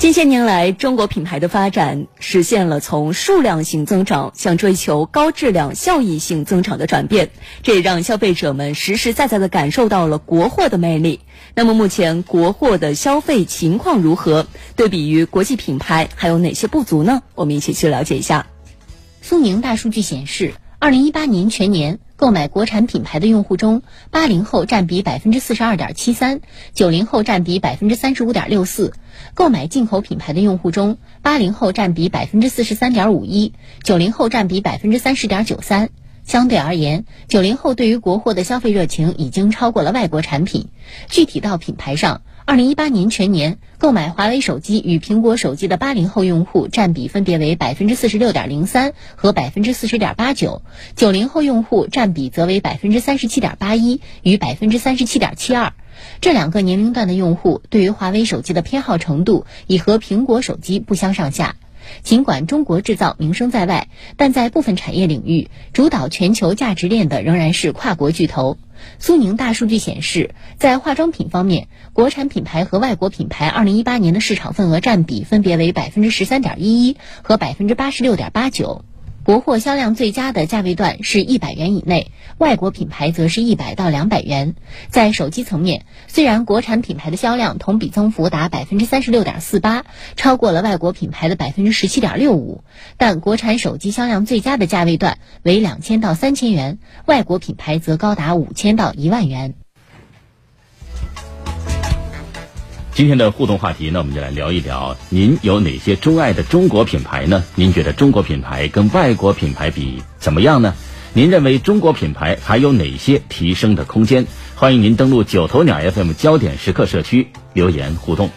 近些年来，中国品牌的发展实现了从数量型增长向追求高质量效益性增长的转变，这也让消费者们实实在在的感受到了国货的魅力。那么，目前国货的消费情况如何？对比于国际品牌，还有哪些不足呢？我们一起去了解一下。苏宁大数据显示，二零一八年全年。购买国产品牌的用户中，八零后占比百分之四十二点七三，九零后占比百分之三十五点六四。购买进口品牌的用户中，八零后占比百分之四十三点五一，九零后占比百分之三十点九三。相对而言，九零后对于国货的消费热情已经超过了外国产品。具体到品牌上，二零一八年全年购买华为手机与苹果手机的八零后用户占比分别为百分之四十六点零三和百分之四十点八九，九零后用户占比则为百分之三十七点八一与百分之三十七点七二。这两个年龄段的用户对于华为手机的偏好程度已和苹果手机不相上下。尽管中国制造名声在外，但在部分产业领域，主导全球价值链的仍然是跨国巨头。苏宁大数据显示，在化妆品方面，国产品牌和外国品牌2018年的市场份额占比分别为百分之十三点一一和百分之八十六点八九。国货销量最佳的价位段是一百元以内，外国品牌则是一百到两百元。在手机层面，虽然国产品牌的销量同比增幅达百分之三十六点四八，超过了外国品牌的百分之十七点六五，但国产手机销量最佳的价位段为两千到三千元，外国品牌则高达五千到一万元。今天的互动话题呢，我们就来聊一聊，您有哪些钟爱的中国品牌呢？您觉得中国品牌跟外国品牌比怎么样呢？您认为中国品牌还有哪些提升的空间？欢迎您登录九头鸟 FM 焦点时刻社区留言互动。